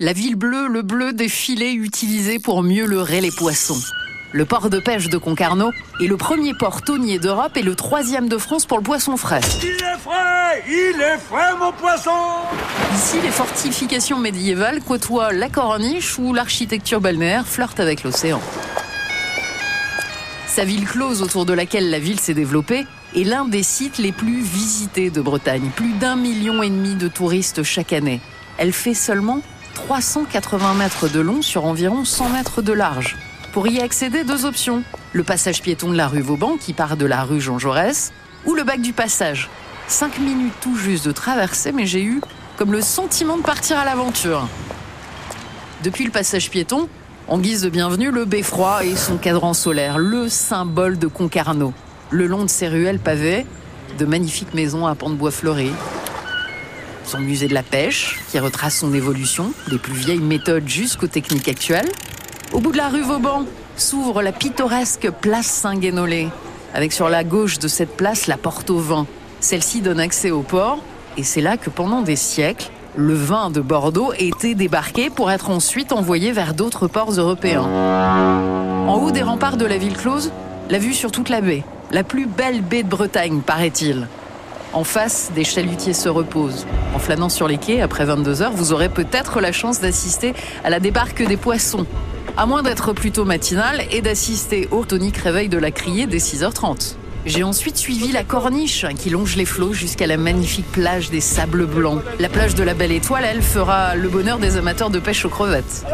La ville bleue, le bleu des filets utilisés pour mieux leurrer les poissons. Le port de pêche de Concarneau est le premier port tonnier d'Europe et le troisième de France pour le poisson frais. Il est frais Il est frais, mon poisson Ici, les fortifications médiévales côtoient la corniche où l'architecture balnéaire flirte avec l'océan. Sa ville close autour de laquelle la ville s'est développée est l'un des sites les plus visités de Bretagne. Plus d'un million et demi de touristes chaque année. Elle fait seulement 380 mètres de long sur environ 100 mètres de large. Pour y accéder, deux options. Le passage piéton de la rue Vauban qui part de la rue Jean Jaurès ou le bac du passage. Cinq minutes tout juste de traversée, mais j'ai eu comme le sentiment de partir à l'aventure. Depuis le passage piéton, en guise de bienvenue, le beffroi et son cadran solaire, le symbole de Concarneau. Le long de ses ruelles pavées, de magnifiques maisons à pans de bois fleuri. Son musée de la pêche, qui retrace son évolution, des plus vieilles méthodes jusqu'aux techniques actuelles. Au bout de la rue Vauban s'ouvre la pittoresque place Saint-Guénolé, avec sur la gauche de cette place la porte au vin. Celle-ci donne accès au port, et c'est là que pendant des siècles, le vin de Bordeaux était débarqué pour être ensuite envoyé vers d'autres ports européens. En haut des remparts de la ville close, la vue sur toute la baie, la plus belle baie de Bretagne, paraît-il. En face, des chalutiers se reposent. En flânant sur les quais, après 22 heures, vous aurez peut-être la chance d'assister à la débarque des poissons. À moins d'être plutôt matinal et d'assister au tonique réveil de la criée dès 6h30. J'ai ensuite suivi la corniche qui longe les flots jusqu'à la magnifique plage des sables blancs. La plage de la Belle Étoile, elle, fera le bonheur des amateurs de pêche aux crevettes.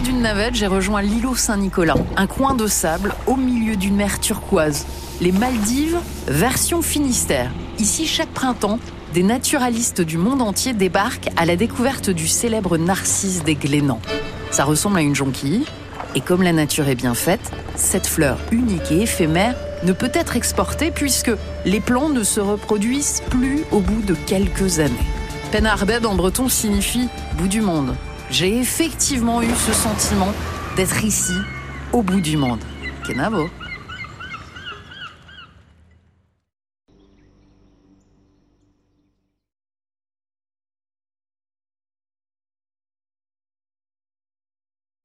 D'une navette, j'ai rejoint l'îlot Saint-Nicolas, un coin de sable au milieu d'une mer turquoise. Les Maldives, version Finistère. Ici, chaque printemps, des naturalistes du monde entier débarquent à la découverte du célèbre narcisse des Glénans. Ça ressemble à une jonquille, et comme la nature est bien faite, cette fleur unique et éphémère ne peut être exportée puisque les plants ne se reproduisent plus au bout de quelques années. Penarbed en breton signifie bout du monde. J'ai effectivement eu ce sentiment d'être ici, au bout du monde. Kenavo.